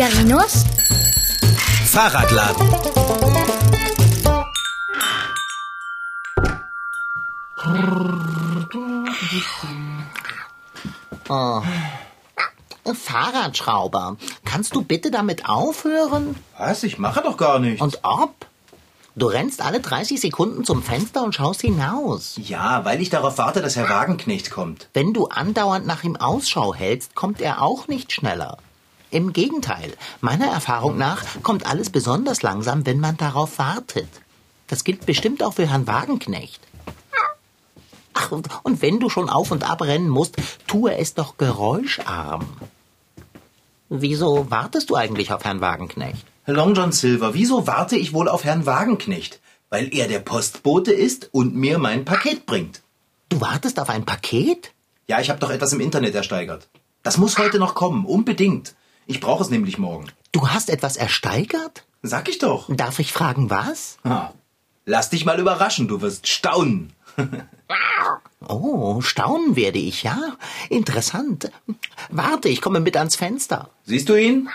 Figarinos Fahrradladen. Fahrradschrauber, kannst du bitte damit aufhören? Was? Ich mache doch gar nichts. Und ob? Du rennst alle 30 Sekunden zum Fenster und schaust hinaus. ja, weil ich darauf warte, dass Herr Wagenknecht kommt. Wenn du andauernd nach ihm Ausschau hältst, kommt er auch nicht schneller. Im Gegenteil, meiner Erfahrung nach kommt alles besonders langsam, wenn man darauf wartet. Das gilt bestimmt auch für Herrn Wagenknecht. Ach, und, wenn du schon auf und ab rennen musst, tue es doch geräuscharm. Wieso wartest du eigentlich auf Herrn Wagenknecht? Long John Silver, wieso warte ich wohl auf Herrn Wagenknecht? Weil er der Postbote ist und mir mein Paket bringt. Du wartest auf ein Paket? Ja, ich habe doch etwas im Internet ersteigert. Das muss heute noch kommen, unbedingt. Ich brauche es nämlich morgen. Du hast etwas ersteigert? Sag ich doch. Darf ich fragen, was? Ha. Lass dich mal überraschen, du wirst staunen. Oh, staunen werde ich, ja? Interessant. Warte, ich komme mit ans Fenster. Siehst du ihn?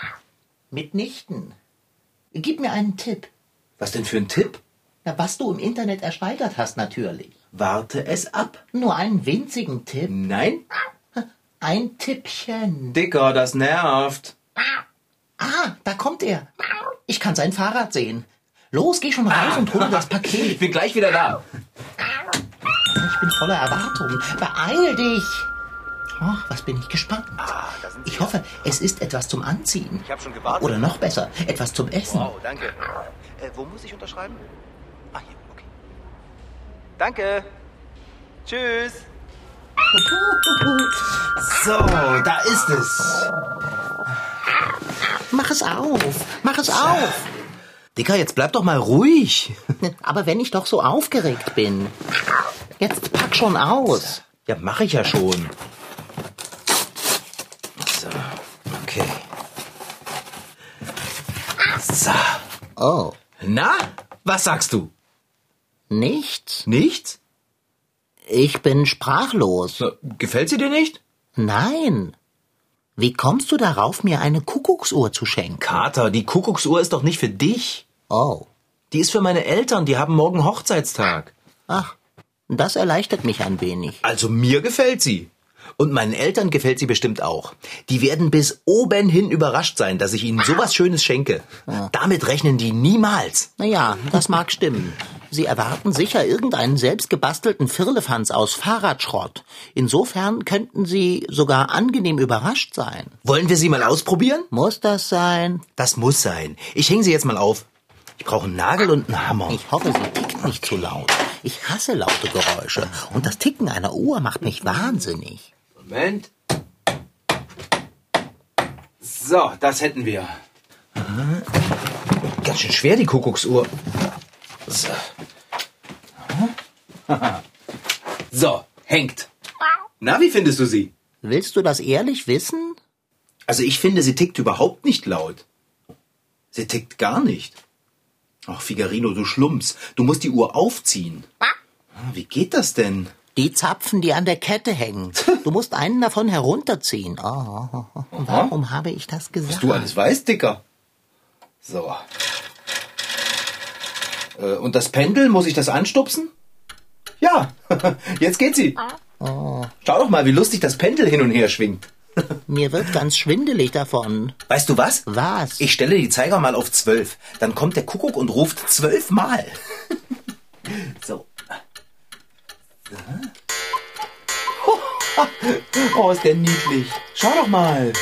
Mitnichten. Gib mir einen Tipp. Was denn für ein Tipp? Na, was du im Internet ersteigert hast, natürlich. Warte es ab. Nur einen winzigen Tipp. Nein? Ein Tippchen. Dicker, das nervt. Ah, da kommt er. Ich kann sein Fahrrad sehen. Los, geh schon raus und hol das Ich Paket. bin gleich wieder da. Ich bin voller Erwartung. Beeil dich. Oh, was bin ich gespannt. Ich hoffe, es ist etwas zum Anziehen. Ich hab schon gewartet. Oder noch besser, etwas zum Essen. Wow, danke. Äh, wo muss ich unterschreiben? Ah, hier, okay. Danke. Tschüss. So, da ist es. Mach es auf. Mach es auf. Dicker, jetzt bleib doch mal ruhig. Aber wenn ich doch so aufgeregt bin. Jetzt pack schon aus. Ja, mache ich ja schon. So, okay. So. Oh, Na, was sagst du? nichts? Nichts? Ich bin sprachlos. Gefällt sie dir nicht? Nein. Wie kommst du darauf, mir eine Kuckucksuhr zu schenken? Kater, die Kuckucksuhr ist doch nicht für dich. Oh, Die ist für meine Eltern, die haben morgen Hochzeitstag. ach, das erleichtert mich ein wenig. Also mir gefällt sie. Und meinen Eltern gefällt sie bestimmt auch. Die werden bis oben hin überrascht sein, dass ich ihnen sowas Schönes schenke. Damit rechnen die niemals. Naja, das mag stimmen. Sie erwarten sicher irgendeinen selbstgebastelten Firlefanz aus Fahrradschrott. Insofern könnten Sie sogar angenehm überrascht sein. Wollen wir sie mal ausprobieren? Muss das sein? Das muss sein. Ich hänge sie jetzt mal auf. Ich brauche einen Nagel und einen Hammer. Ich hoffe, sie tickt nicht zu laut. Ich hasse laute Geräusche. Und das Ticken einer Uhr macht mich wahnsinnig. Moment. So, das hätten wir. Ganz schön schwer, die Kuckucksuhr. So. So, hängt. Na, wie findest du sie? Willst du das ehrlich wissen? Also ich finde, sie tickt überhaupt nicht laut. Sie tickt gar nicht. Ach, Figarino, du Schlumps. Du musst die Uhr aufziehen. Ah, Wie geht das denn? Die Zapfen, die an der Kette hängen. Du musst einen davon herunterziehen. Oh, warum habe ich das gesagt? Du alles weißt, Dicker. So. Äh, Und das Pendel, muss ich das anstupsen? Ja, jetzt geht sie. Schau doch mal, wie lustig das Pendel hin und her schwingt. Mir wird ganz schwindelig davon. Weißt du was? Was? Ich stelle die Zeiger mal auf zwölf. Dann kommt der Kuckuck und ruft zwölfmal. so. Oh, ist der niedlich. Schau doch mal.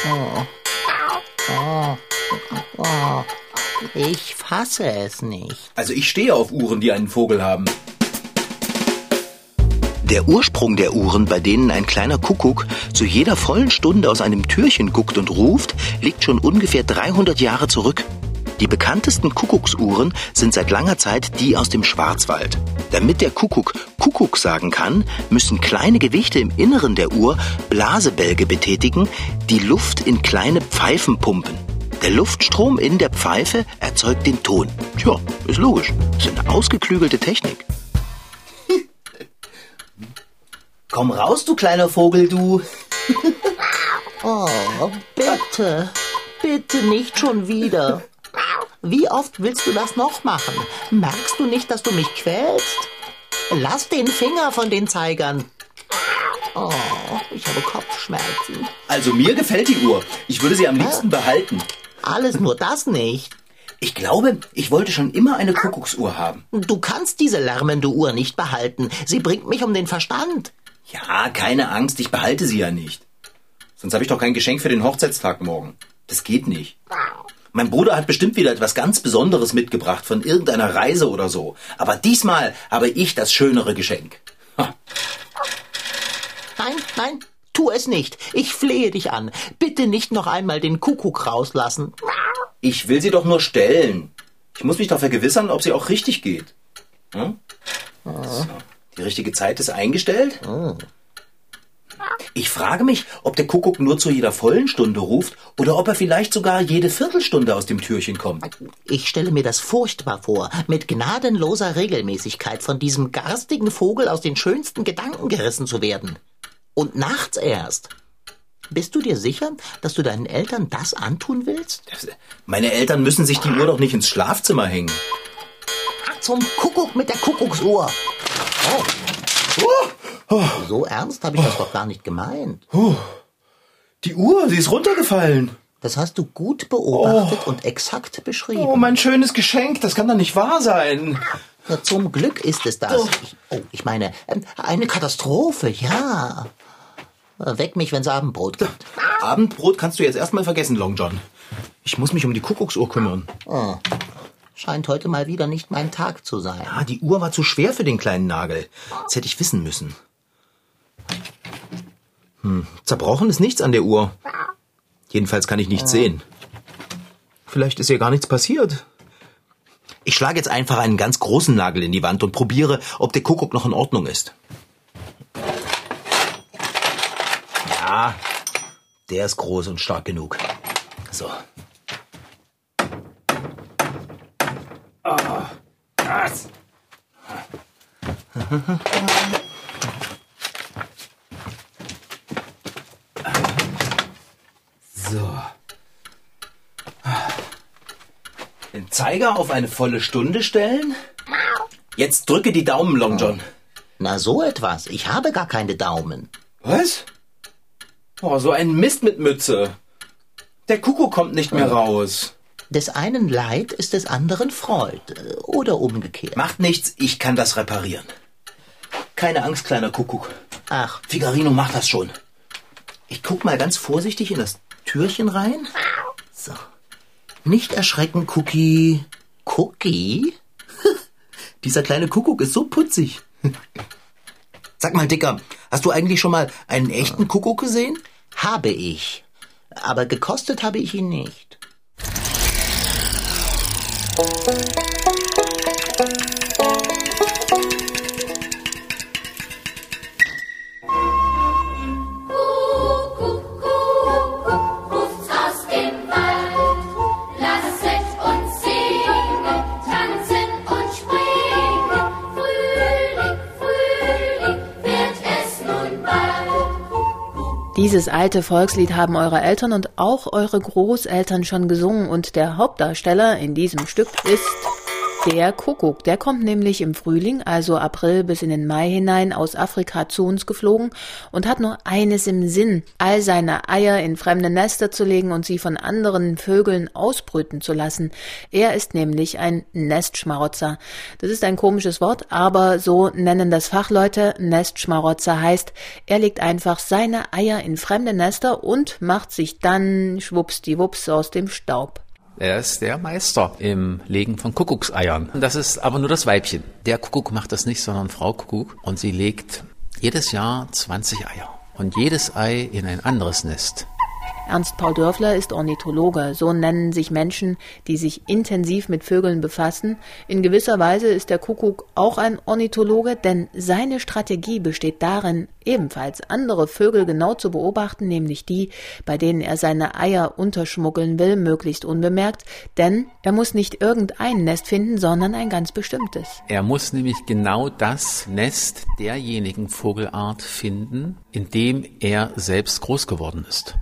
Ich fasse es nicht. Also ich stehe auf Uhren, die einen Vogel haben. Der Ursprung der Uhren, bei denen ein kleiner Kuckuck zu jeder vollen Stunde aus einem Türchen guckt und ruft, liegt schon ungefähr 300 Jahre zurück. Die bekanntesten Kuckucksuhren sind seit langer Zeit die aus dem Schwarzwald. Damit der Kuckuck Kuckuck sagen kann, müssen kleine Gewichte im Inneren der Uhr Blasebälge betätigen, die Luft in kleine Pfeifen pumpen. Der Luftstrom in der Pfeife erzeugt den Ton. Tja, ist logisch. Ist eine ausgeklügelte Technik. Komm raus, du kleiner Vogel, du. Oh, bitte. Bitte nicht schon wieder. Wie oft willst du das noch machen? Merkst du nicht, dass du mich quälst? Lass den Finger von den Zeigern. Oh, ich habe Kopfschmerzen. Also mir gefällt die Uhr. Ich würde sie am liebsten behalten. Alles nur das nicht. Ich glaube, ich wollte schon immer eine Kuckucksuhr haben. Du kannst diese lärmende Uhr nicht behalten. Sie bringt mich um den Verstand. Ja, keine Angst, ich behalte sie ja nicht. Sonst habe ich doch kein Geschenk für den Hochzeitstag morgen. Das geht nicht. Mein Bruder hat bestimmt wieder etwas ganz Besonderes mitgebracht von irgendeiner Reise oder so. Aber diesmal habe ich das schönere Geschenk. Ha. Nein, nein, tu es nicht. Ich flehe dich an. Bitte nicht noch einmal den Kuckuck rauslassen. Ich will sie doch nur stellen. Ich muss mich doch vergewissern, ob sie auch richtig geht. Hm? So. Die richtige Zeit ist eingestellt. Ich frage mich, ob der Kuckuck nur zu jeder vollen Stunde ruft oder ob er vielleicht sogar jede Viertelstunde aus dem Türchen kommt. Ich stelle mir das furchtbar vor, mit gnadenloser Regelmäßigkeit von diesem garstigen Vogel aus den schönsten Gedanken gerissen zu werden. Und nachts erst. Bist du dir sicher, dass du deinen Eltern das antun willst? Meine Eltern müssen sich die Uhr doch nicht ins Schlafzimmer hängen. Zum Kuckuck mit der Kuckucksuhr. Oh. So ernst habe ich das doch gar nicht gemeint. Die Uhr, sie ist runtergefallen. Das hast du gut beobachtet und exakt beschrieben. Oh, mein schönes Geschenk, das kann doch nicht wahr sein. Na, zum Glück ist es das. Ich, oh, ich meine, ähm, eine Katastrophe, ja. Weck mich, wenn's Abendbrot gibt. Abendbrot kannst du jetzt erstmal vergessen, Long John. Ich muss mich um die Kuckucksuhr kümmern. Oh. Scheint heute mal wieder nicht mein Tag zu sein. Ah, die Uhr war zu schwer für den kleinen Nagel. Das hätte ich wissen müssen. Hm, zerbrochen ist nichts an der Uhr. Jedenfalls kann ich nichts sehen. Vielleicht ist ihr gar nichts passiert. Ich schlage jetzt einfach einen ganz großen Nagel in die Wand und probiere, ob der Kuckuck noch in Ordnung ist. Ja, der ist groß und stark genug. So. Ah, das. So. Den Zeiger auf eine volle Stunde stellen. Jetzt drücke die Daumen, Long John. Na, so etwas. Ich habe gar keine Daumen. Was? Oh, so ein Mist mit Mütze. Der Kuckuck kommt nicht mehr raus. Des einen Leid ist des anderen Freud. Oder umgekehrt. Macht nichts, ich kann das reparieren. Keine Angst, kleiner Kuckuck. Ach, Figarino macht das schon. Ich guck mal ganz vorsichtig in das Türchen rein. So. Nicht erschrecken, Cookie. Cookie? Dieser kleine Kuckuck ist so putzig. Sag mal, Dicker, hast du eigentlich schon mal einen echten Kuckuck gesehen? Habe ich. Aber gekostet habe ich ihn nicht. Dieses alte Volkslied haben eure Eltern und auch eure Großeltern schon gesungen und der Hauptdarsteller in diesem Stück ist der Kuckuck. Der kommt nämlich im Frühling, also April bis in den Mai hinein, aus Afrika zu uns geflogen und hat nur eines im Sinn, all seine Eier in fremde Nester zu legen und sie von anderen Vögeln ausbrüten zu lassen. Er ist nämlich ein Nestschmarotzer. Das ist ein komisches Wort, aber so nennen das Fachleute. Nestschmarotzer heißt, er legt einfach seine Eier in fremde Nester und macht sich dann schwuppsdiwupps aus dem Staub. Er ist der Meister im Legen von Kuckuckseiern. Das ist aber nur das Weibchen. Der Kuckuck macht das nicht, sondern Frau Kuckuck. Und sie legt jedes Jahr 20 Eier. Und jedes Ei in ein anderes Nest. Ernst Paul Dörfler ist Ornithologe. So nennen sich Menschen, die sich intensiv mit Vögeln befassen. In gewisser Weise ist der Kuckuck auch ein Ornithologe, denn seine Strategie besteht darin, ebenfalls andere Vögel genau zu beobachten, nämlich die, bei denen er seine Eier unterschmuggeln will, möglichst unbemerkt, denn er muss nicht irgendein Nest finden, sondern ein ganz bestimmtes. Er muss nämlich genau das Nest derjenigen Vogelart finden, in dem er selbst groß geworden ist.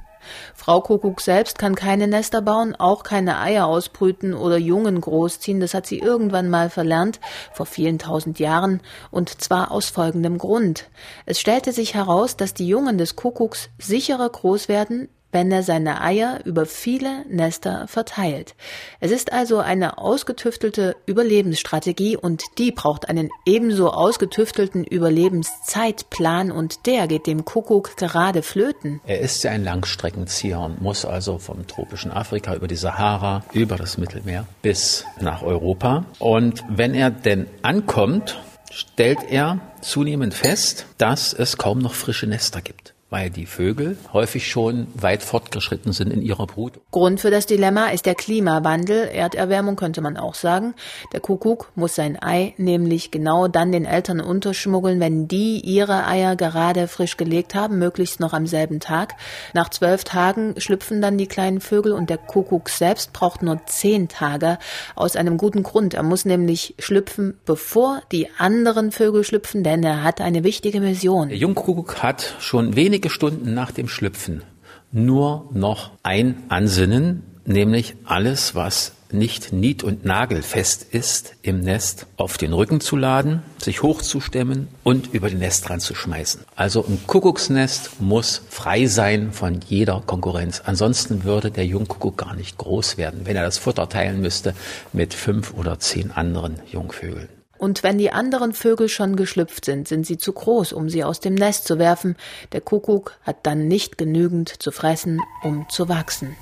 Frau Kuckuck selbst kann keine Nester bauen, auch keine Eier ausbrüten oder Jungen großziehen. Das hat sie irgendwann mal verlernt, vor vielen tausend Jahren, und zwar aus folgendem Grund. Es stellte sich heraus, dass die Jungen des Kuckucks sicherer groß werden, wenn er seine Eier über viele Nester verteilt. Es ist also eine ausgetüftelte Überlebensstrategie und die braucht einen ebenso ausgetüftelten Überlebenszeitplan und der geht dem Kuckuck gerade flöten. Er ist ja ein Langstreckenzieher und muss also vom tropischen Afrika über die Sahara, über das Mittelmeer bis nach Europa. Und wenn er denn ankommt, stellt er zunehmend fest, dass es kaum noch frische Nester gibt weil die Vögel häufig schon weit fortgeschritten sind in ihrer Brut. Grund für das Dilemma ist der Klimawandel, Erderwärmung könnte man auch sagen. Der Kuckuck muss sein Ei nämlich genau dann den Eltern unterschmuggeln, wenn die ihre Eier gerade frisch gelegt haben, möglichst noch am selben Tag. Nach zwölf Tagen schlüpfen dann die kleinen Vögel und der Kuckuck selbst braucht nur zehn Tage aus einem guten Grund. Er muss nämlich schlüpfen, bevor die anderen Vögel schlüpfen, denn er hat eine wichtige Mission. Der Jungkuckuck hat schon wenig wenige Stunden nach dem Schlüpfen nur noch ein Ansinnen, nämlich alles, was nicht nied- und nagelfest ist im Nest, auf den Rücken zu laden, sich hochzustemmen und über den Nestrand zu schmeißen. Also ein Kuckucksnest muss frei sein von jeder Konkurrenz. Ansonsten würde der Jungkuckuck gar nicht groß werden, wenn er das Futter teilen müsste mit fünf oder zehn anderen Jungvögeln. Und wenn die anderen Vögel schon geschlüpft sind, sind sie zu groß, um sie aus dem Nest zu werfen. Der Kuckuck hat dann nicht genügend zu fressen, um zu wachsen.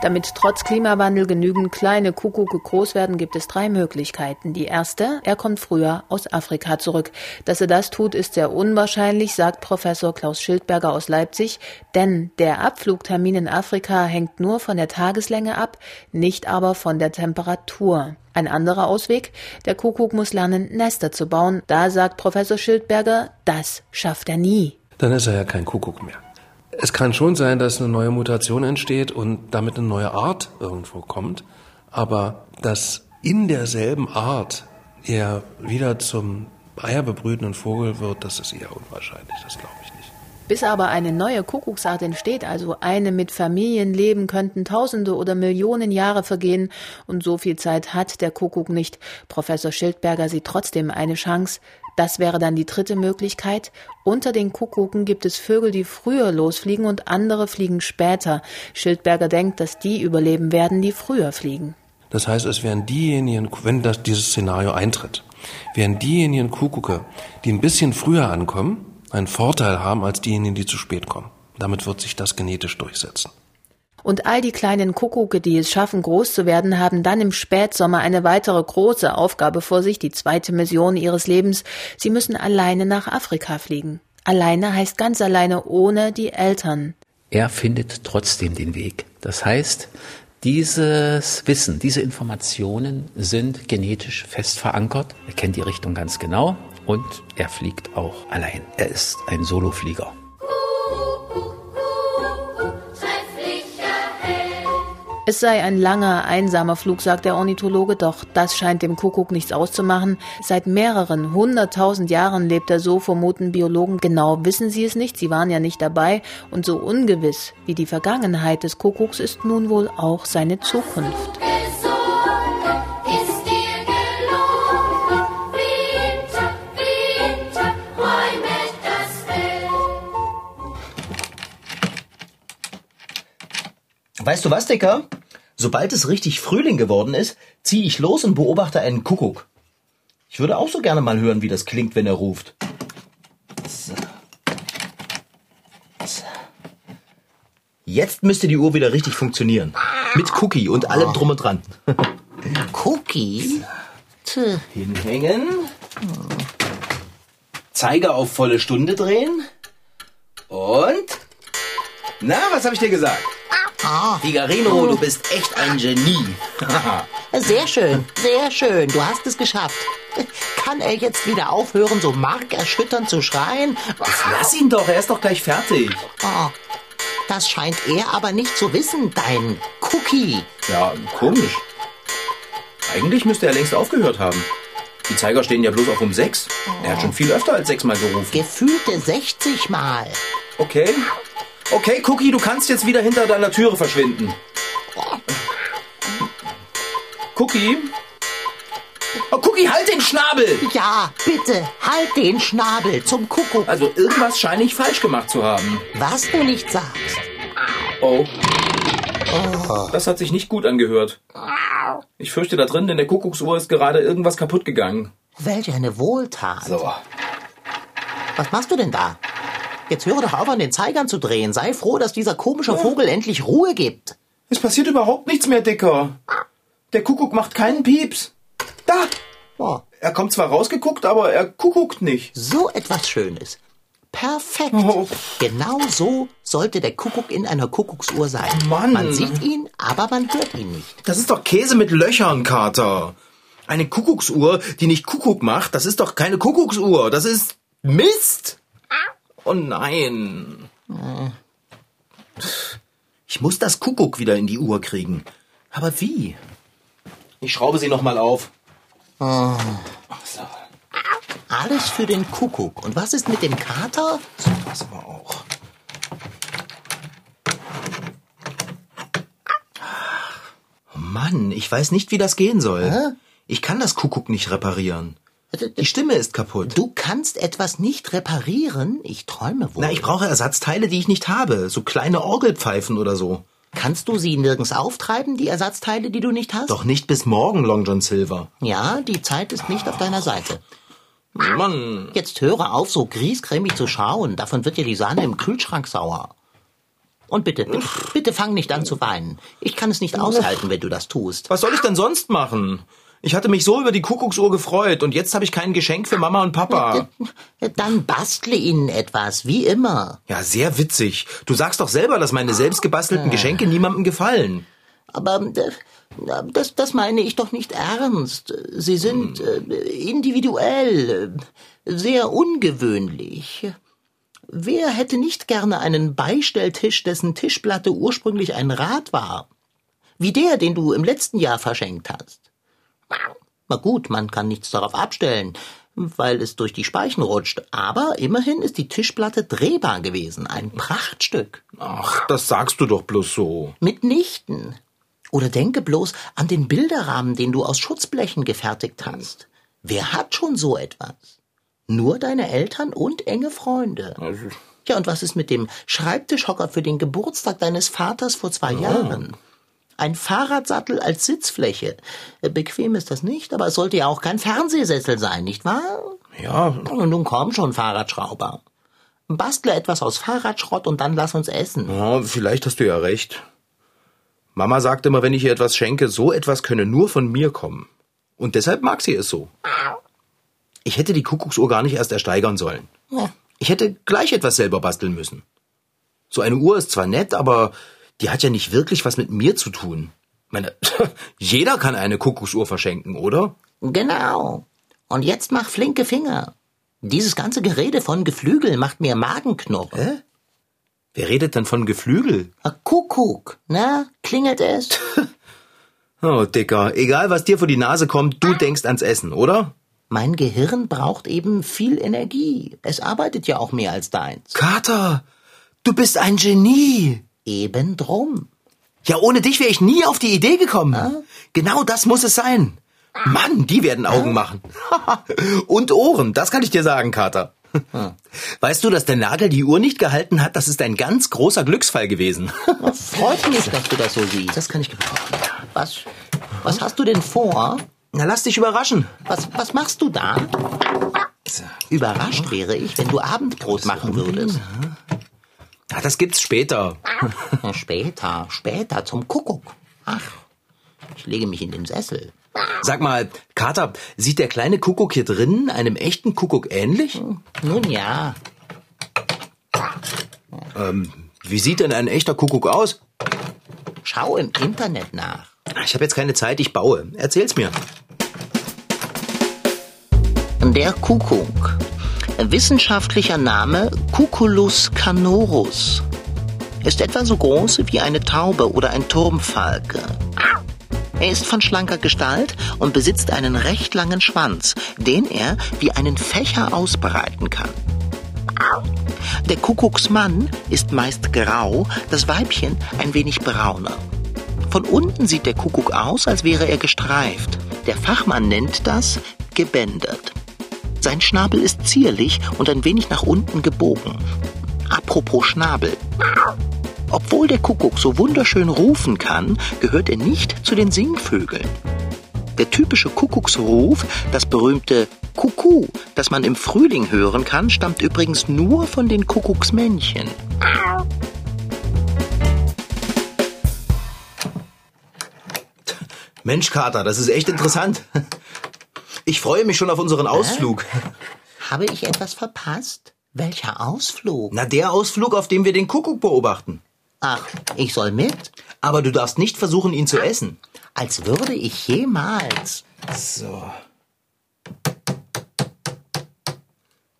Damit trotz Klimawandel genügend kleine Kuckucke groß werden, gibt es drei Möglichkeiten. Die erste, er kommt früher aus Afrika zurück. Dass er das tut, ist sehr unwahrscheinlich, sagt Professor Klaus Schildberger aus Leipzig, denn der Abflugtermin in Afrika hängt nur von der Tageslänge ab, nicht aber von der Temperatur. Ein anderer Ausweg, der Kuckuck muss lernen, Nester zu bauen. Da sagt Professor Schildberger, das schafft er nie. Dann ist er ja kein Kuckuck mehr. Es kann schon sein, dass eine neue Mutation entsteht und damit eine neue Art irgendwo kommt, aber dass in derselben Art er wieder zum eierbebrütenden Vogel wird, das ist eher unwahrscheinlich, das glaube ich. Bis aber eine neue Kuckucksart entsteht, also eine mit Familienleben, könnten Tausende oder Millionen Jahre vergehen und so viel Zeit hat der Kuckuck nicht. Professor Schildberger sieht trotzdem eine Chance, das wäre dann die dritte Möglichkeit. Unter den Kuckucken gibt es Vögel, die früher losfliegen und andere fliegen später. Schildberger denkt, dass die überleben werden, die früher fliegen. Das heißt, es wären diejenigen, wenn das, dieses Szenario eintritt, wären diejenigen Kuckucke, die ein bisschen früher ankommen, einen Vorteil haben als diejenigen, die zu spät kommen. Damit wird sich das genetisch durchsetzen. Und all die kleinen Kuckucke, die es schaffen, groß zu werden, haben dann im Spätsommer eine weitere große Aufgabe vor sich, die zweite Mission ihres Lebens. Sie müssen alleine nach Afrika fliegen. Alleine heißt ganz alleine ohne die Eltern. Er findet trotzdem den Weg. Das heißt, dieses Wissen, diese Informationen sind genetisch fest verankert. Er kennt die Richtung ganz genau und er fliegt auch allein. Er ist ein Soloflieger. Es sei ein langer, einsamer Flug, sagt der Ornithologe, doch das scheint dem Kuckuck nichts auszumachen. Seit mehreren hunderttausend Jahren lebt er so, vermuten Biologen. Genau wissen sie es nicht, sie waren ja nicht dabei. Und so ungewiss wie die Vergangenheit des Kuckucks ist nun wohl auch seine Zukunft. Weißt du was, Dicker? Sobald es richtig Frühling geworden ist, ziehe ich los und beobachte einen Kuckuck. Ich würde auch so gerne mal hören, wie das klingt, wenn er ruft. So. So. Jetzt müsste die Uhr wieder richtig funktionieren. Mit Cookie und allem drum und dran. Cookie? Tch, Hinhängen. Zeiger auf volle Stunde drehen. Und? Na, was habe ich dir gesagt? Figarino, du bist echt ein Genie. Sehr schön, sehr schön. Du hast es geschafft. Kann er jetzt wieder aufhören, so markerschütternd zu schreien? Lass ihn doch, er ist doch gleich fertig. Oh, das scheint er aber nicht zu wissen, dein Cookie. Ja, komisch. Eigentlich müsste er längst aufgehört haben. Die Zeiger stehen ja bloß auf um sechs. Er hat schon viel öfter als sechsmal gerufen. Gefühlte 60 Mal. Okay, Okay, Cookie, du kannst jetzt wieder hinter deiner Türe verschwinden. Cookie? Oh, Cookie, halt den Schnabel! Ja, bitte, halt den Schnabel zum Kuckuck. Also irgendwas scheine ich falsch gemacht zu haben. Was du nicht sagst. Oh. Das hat sich nicht gut angehört. Ich fürchte, da drin in der Kuckucksuhr ist gerade irgendwas kaputt gegangen. Welch eine Wohltat. So. Was machst du denn da? Jetzt höre doch auf, an den Zeigern zu drehen. Sei froh, dass dieser komische Vogel endlich Ruhe gibt. Es passiert überhaupt nichts mehr, Dicker. Der Kuckuck macht keinen Pieps. Da! Oh, Er kommt zwar rausgeguckt, aber er kuckuckt nicht. so etwas Schönes. Perfekt. Oh. Genau so sollte der Kuckuck in einer Kuckucksuhr sein. Mann. Man sieht ihn, aber man hört ihn nicht. Das ist doch Käse mit Löchern, Kater. Eine Kuckucksuhr, die nicht Kuckuck macht, das ist doch keine Kuckucksuhr. Das ist Mist. Oh nein. Ich muss das Kuckuck wieder in die Uhr kriegen. Aber wie? Ich schraube sie noch mal auf. Ach so, Alles für den Kuckuck. Und was ist mit dem Kater? das aber auch. Oh Mann, ich weiß nicht, wie das gehen soll. Ich kann das Kuckuck nicht reparieren. Die Stimme ist kaputt. Du kannst etwas nicht reparieren? Ich träume wohl. Na, ich brauche Ersatzteile, die ich nicht habe. So kleine Orgelpfeifen oder so. Kannst du sie nirgends auftreiben, die Ersatzteile, die du nicht hast? Doch nicht bis morgen, Long John Silver. Ja, die Zeit ist nicht auf deiner Seite. Mann. Jetzt höre auf, so griesgrämig zu schauen. Davon wird dir die Sahne im Kühlschrank sauer. Und bitte, bitte, bitte fang nicht an zu weinen. Ich kann es nicht aushalten, wenn du das tust. Was soll ich denn sonst machen? Ich hatte mich so über die Kuckucksuhr gefreut und jetzt habe ich kein Geschenk für Mama und Papa. Dann bastle ihnen etwas, wie immer. Ja, sehr witzig. Du sagst doch selber, dass meine selbstgebastelten Geschenke niemandem gefallen. Aber äh, das, das meine ich doch nicht ernst. Sie sind äh, individuell, äh, sehr ungewöhnlich. Wer hätte nicht gerne einen Beistelltisch, dessen Tischplatte ursprünglich ein Rad war? Wie der, den du im letzten Jahr verschenkt hast. Na gut, man kann nichts darauf abstellen, weil es durch die Speichen rutscht. Aber immerhin ist die Tischplatte drehbar gewesen. Ein Prachtstück. Ach, das sagst du doch bloß so. Mitnichten. Oder denke bloß an den Bilderrahmen, den du aus Schutzblechen gefertigt hast. Wer hat schon so etwas? Nur deine Eltern und enge Freunde. Ja, und was ist mit dem Schreibtischhocker für den Geburtstag deines Vaters vor zwei Jahren? Ein Fahrradsattel als Sitzfläche. Äh, Bequem ist das nicht, aber es sollte ja auch kein Fernsehsessel sein, nicht wahr? Ja, Und nun komm schon, Fahrradschrauber. Bastle etwas aus Fahrradschrott und dann lass uns essen. ja, vielleicht hast du ja recht. Mama sagt immer, wenn ich ihr etwas schenke, so etwas könne nur von mir kommen. Und deshalb mag sie es so. Ich hätte die Kuckucksuhr gar nicht erst ersteigern sollen. Ja. Ich hätte gleich etwas selber basteln müssen. So eine Uhr ist zwar nett, aber die hat ja nicht wirklich was mit mir zu tun. Meine, jeder kann eine Kuckucksuhr verschenken, oder? Genau. Und jetzt mach flinke Finger. Dieses ganze Gerede von Geflügel macht mir Magenknurren. Hä? Wer redet denn von Geflügel? Ah, Kuckuck, na, klingelt es? Oh, Dicker, egal was dir vor die Nase kommt, du denkst ans Essen, oder? Mein Gehirn braucht eben viel Energie. Es arbeitet ja auch mehr als deins. Kater, du bist ein Genie. Eben drum. Ja, ohne dich wäre ich nie auf die Idee gekommen. Genau das muss es sein. Mann, die werden Augen machen. Und Ohren, das kann ich dir sagen, Kater. Weißt du, dass der Nagel die Uhr nicht gehalten hat? Das ist ein ganz großer Glücksfall gewesen. Freut mich, dass du das so siehst. Das kann ich gebrauchen. Was, was hast du denn vor? Na, lass dich überraschen. Was, was machst du da? Überrascht wäre ich, wenn du Abendbrot machen würdest. Ja, das gibt's später. Später, später zum Kuckuck. Ach, ich lege mich in den Sessel. Sag mal, Kater, sieht der kleine Kuckuck hier drinnen einem echten Kuckuck ähnlich? Nun ja, Wie sieht denn ein echter Kuckuck aus? schau im Internet nach. Ich habe jetzt keine Zeit, ich baue. Erzähl's mir. Der Kuckuck. Wissenschaftlicher Name Cuculus canorus. Ist etwa so groß wie eine Taube oder ein Turmfalke. Er ist von schlanker Gestalt und besitzt einen recht langen Schwanz, den er wie einen Fächer ausbreiten kann. Der Kuckucksmann ist meist grau, das Weibchen ein wenig brauner. Von unten sieht der Kuckuck aus, als wäre er gestreift. Der Fachmann nennt das gebändert. Sein Schnabel ist zierlich und ein wenig nach unten gebogen. Apropos Schnabel. Obwohl der Kuckuck so wunderschön rufen kann, gehört er nicht zu den Singvögeln. Der typische Kuckucksruf, das berühmte Kuckuck, das man im Frühling hören kann, stammt übrigens nur von den Kuckucksmännchen. Mensch, Kater, das ist echt interessant. Ich freue mich schon auf unseren Ausflug. Habe ich etwas verpasst? Welcher Ausflug? Na, der Ausflug, auf dem wir den Kuckuck beobachten. Ach, ich soll mit? Aber du darfst nicht versuchen, ihn zu essen. Als würde ich jemals. So.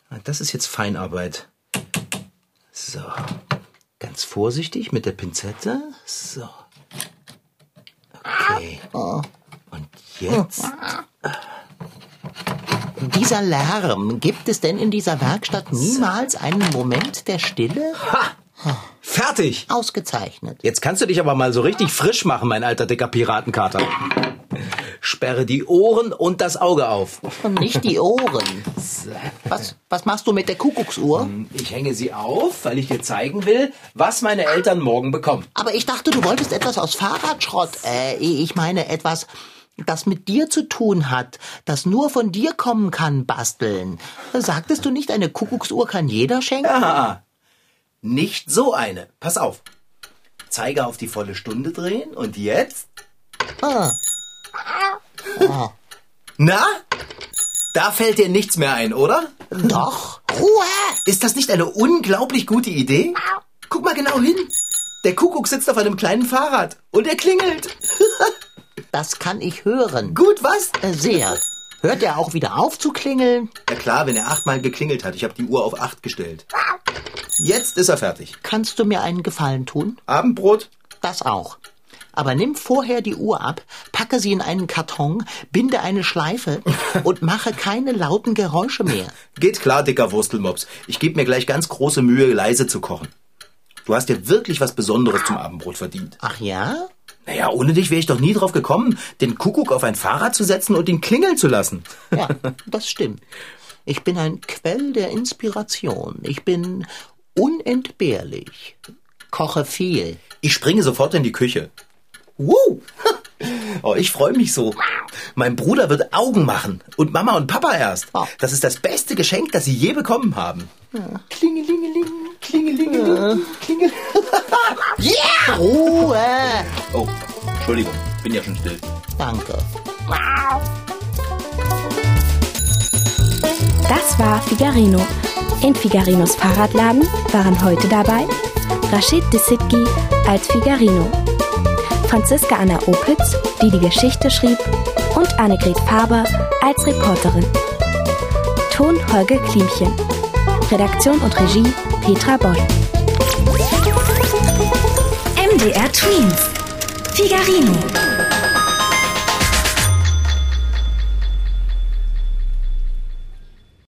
Ah, Das ist jetzt Feinarbeit. So. Ganz vorsichtig mit der Pinzette. So. Okay. Und jetzt. Dieser Lärm, gibt es denn in dieser Werkstatt niemals einen Moment der Stille? Fertig! Ausgezeichnet. Jetzt kannst du dich aber mal so richtig frisch machen, mein alter dicker Piratenkater. Sperre die Ohren und das Auge auf. Und nicht die Ohren. Was, was machst du mit der Kuckucksuhr? Ich hänge sie auf, weil ich dir zeigen will, was meine Eltern morgen bekommen. Aber ich dachte, du wolltest etwas aus Fahrradschrott. Äh, ich meine etwas, das mit dir zu tun hat, das nur von dir kommen kann, basteln. Sagtest du nicht, eine Kuckucksuhr kann jeder schenken? Ah, nicht so eine. Pass auf. Zeiger auf die volle Stunde drehen und jetzt. Ah. Na? Da fällt dir nichts mehr ein, oder? Doch. Ruhe! Ist das nicht eine unglaublich gute Idee? Guck mal genau hin. Der Kuckuck sitzt auf einem kleinen Fahrrad und er klingelt. Das kann ich hören. Gut, was? Äh, Sehr. Hört er auch wieder auf zu klingeln? Ja klar, wenn er achtmal geklingelt hat. Ich habe die Uhr auf acht gestellt. Jetzt ist er fertig. Kannst du mir einen Gefallen tun? Abendbrot? Das auch. Aber nimm vorher die Uhr ab, packe sie in einen Karton, binde eine Schleife und mache keine lauten Geräusche mehr. Geht klar, dicker Wurstelmops. Ich gebe mir gleich ganz große Mühe, leise zu kochen. Du hast dir wirklich was Besonderes zum Abendbrot verdient. Ach ja? Naja, ohne dich wäre ich doch nie drauf gekommen, den Kuckuck auf ein Fahrrad zu setzen und ihn klingeln zu lassen. Ja, das stimmt. Ich bin ein Quell der Inspiration. Ich bin unentbehrlich. Koche viel. Ich springe sofort in die Küche. Wow! Oh, ich freue mich so. Mein Bruder wird Augen machen. Und Mama und Papa erst. Das ist das beste Geschenk, das sie je bekommen haben. Klingelingeling, klingelingeling, klingel. Yeah! Ruhe! Oh, Entschuldigung, bin ja schon still. Danke. Das war Figarino. In Figarinos Fahrradladen waren heute dabei Rashid Desitki als Figarino, Franziska Anna Opitz, die die Geschichte schrieb, und Annegret Faber als Reporterin. Ton Holger Klimchen. Redaktion und Regie Petra Boll. MDR Twins. Figarino.